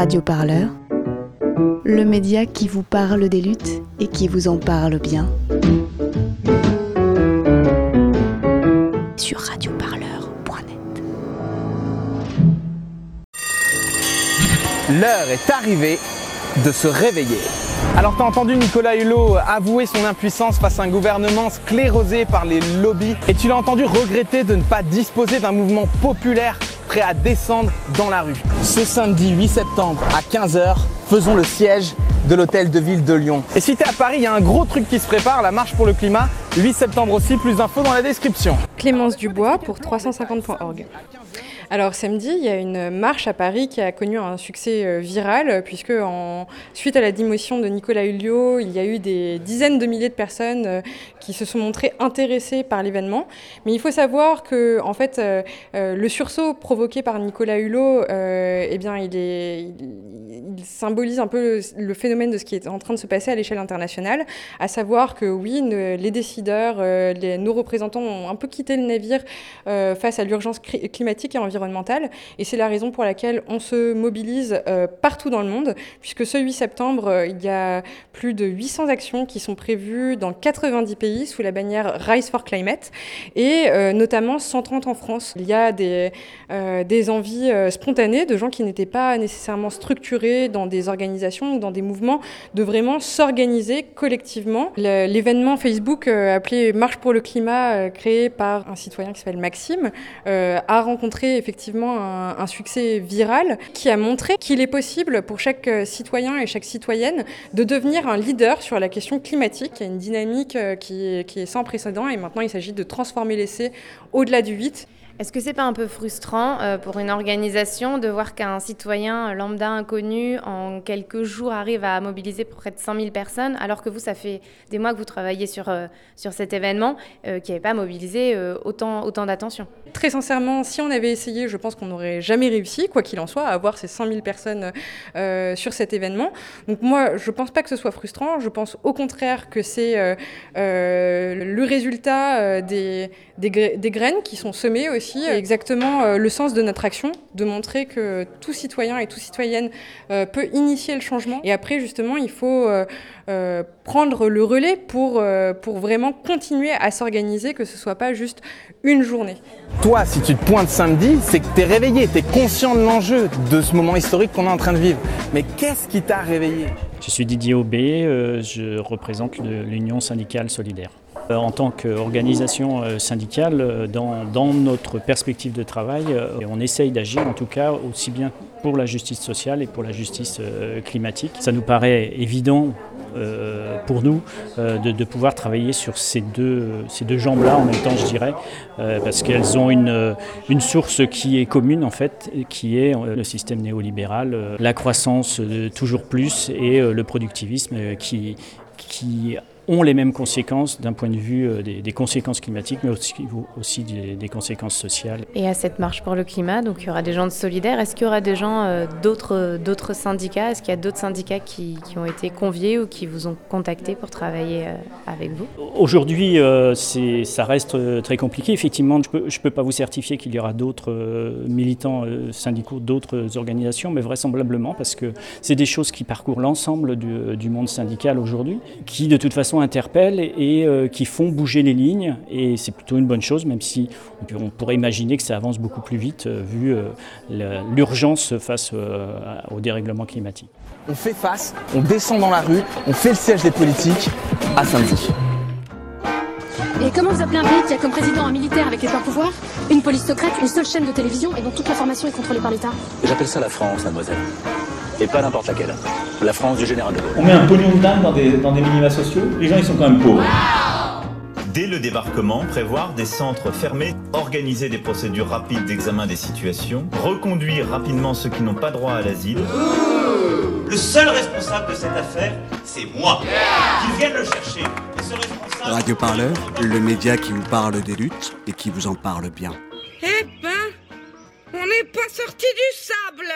Radio Parleur, le média qui vous parle des luttes et qui vous en parle bien. Sur radioparleur.net. L'heure est arrivée de se réveiller. Alors t'as entendu Nicolas Hulot avouer son impuissance face à un gouvernement sclérosé par les lobbies et tu l'as entendu regretter de ne pas disposer d'un mouvement populaire prêt à descendre dans la rue. Ce samedi 8 septembre à 15h, faisons le siège de l'hôtel de ville de Lyon. Et si t'es à Paris, il y a un gros truc qui se prépare, la marche pour le climat, 8 septembre aussi, plus d'infos dans la description. Clémence Dubois pour 350.org. Alors samedi, il y a une marche à Paris qui a connu un succès euh, viral, puisque en, suite à la démotion de Nicolas Hulio, il y a eu des dizaines de milliers de personnes euh, qui se sont montrées intéressées par l'événement. Mais il faut savoir que en fait, euh, le sursaut provoqué par Nicolas Hulot, eh bien, il, symbolise un peu le, phénomène de ce qui est en train de se passer à l'échelle internationale, à savoir que oui, les décideurs, nos représentants ont un peu quitté le navire face à l'urgence climatique et environnementale et c'est la raison pour laquelle on se mobilise euh, partout dans le monde, puisque ce 8 septembre, euh, il y a plus de 800 actions qui sont prévues dans 90 pays sous la bannière Rise for Climate, et euh, notamment 130 en France. Il y a des, des envies spontanées de gens qui n'étaient pas nécessairement structurés dans des organisations ou dans des mouvements, de vraiment s'organiser collectivement. L'événement Facebook appelé Marche pour le climat, créé par un citoyen qui s'appelle Maxime, a rencontré effectivement effectivement un, succès viral qui a montré qu'il est possible pour chaque euh, citoyen et chaque citoyenne de devenir un leader sur la question climatique. Il y a une dynamique euh, qui qui est sans précédent et maintenant il s'agit de transformer l'essai au-delà du 8. Est-ce que c'est pas un peu frustrant euh, pour une organisation de voir qu'un citoyen lambda inconnu en quelques jours arrive à mobiliser près de 100 000 personnes, alors que vous, ça fait des mois que vous travaillez sur, euh, sur cet événement, euh, qui n'avait pas mobilisé autant, autant d'attention? Très sincèrement, si on avait essayé, je pense qu'on n'aurait jamais réussi, quoi qu'il en soit, à avoir ces 100 000 personnes sur cet événement. Donc moi, je pense pas que ce soit frustrant. Je pense au contraire que c'est le résultat des, des graines qui sont semées aussi exactement euh, le sens de notre action, de montrer que tout citoyen et toute citoyenne euh, peut initier le changement. Et après, justement, il faut euh, prendre le relais pour, pour vraiment continuer à s'organiser, que ce ne soit pas juste une journée. Toi, si tu te pointes samedi, c'est que tu es réveillé, tu es conscient de l'enjeu de ce moment historique qu'on est en train de vivre. Mais qu'est-ce qui t'a réveillé? Je suis Didier Aubé, je représente l'Union syndicale solidaire. Euh, en tant qu'organisation euh, syndicale, euh, dans, notre perspective de travail, on essaye d'agir en tout cas aussi bien pour la justice sociale et pour la justice climatique. Ça nous paraît évident pour nous de, pouvoir travailler sur ces deux, jambes-là en même temps, je dirais, parce qu'elles ont une, source qui est commune en fait, qui est le système néolibéral, la croissance toujours plus et le productivisme qui ont les mêmes conséquences d'un point de vue euh, des, conséquences climatiques, mais aussi, aussi des, conséquences sociales. Et à cette marche pour le climat, donc il y aura des gens de solidaires. Est-ce qu'il y aura des gens euh, d'autres, d'autres syndicats? Est-ce qu'il y a d'autres syndicats qui, qui, ont été conviés ou qui vous ont contacté pour travailler euh, avec vous? Aujourd'hui, c'est, ça reste très compliqué. Effectivement, je ne peux, je peux pas vous certifier qu'il y aura d'autres militants syndicaux, d'autres organisations, mais vraisemblablement parce que c'est des choses qui parcourent l'ensemble du, du monde syndical aujourd'hui, qui de toute façon interpellent et euh, qui font bouger les lignes. Et c'est plutôt une bonne chose, même si on pourrait imaginer que ça avance beaucoup plus vite euh, vu euh, l'urgence face au dérèglement climatique. On fait face, on descend dans la rue, on fait le siège des politiques à samedi. Et comment vous appelez un pays qui a comme président un militaire avec les pleins pouvoirs, une police secrète, une seule chaîne de télévision et dont toute l'information est contrôlée par l'État? J'appelle ça la France, mademoiselle et pas n'importe laquelle. La France du général de Gaulle. On met un pognon de dingue dans des, dans des minima sociaux, les gens ils sont quand même pauvres. Dès le débarquement, prévoir des centres fermés, organiser des procédures rapides d'examen des situations, reconduire rapidement ceux qui n'ont pas droit à l'asile. Le seul responsable de cette affaire, c'est moi. Qu'ils viennent le chercher. Radio Parleur, le média qui vous parle des luttes et qui vous en parle bien. Eh ben, on n'est pas sorti du sable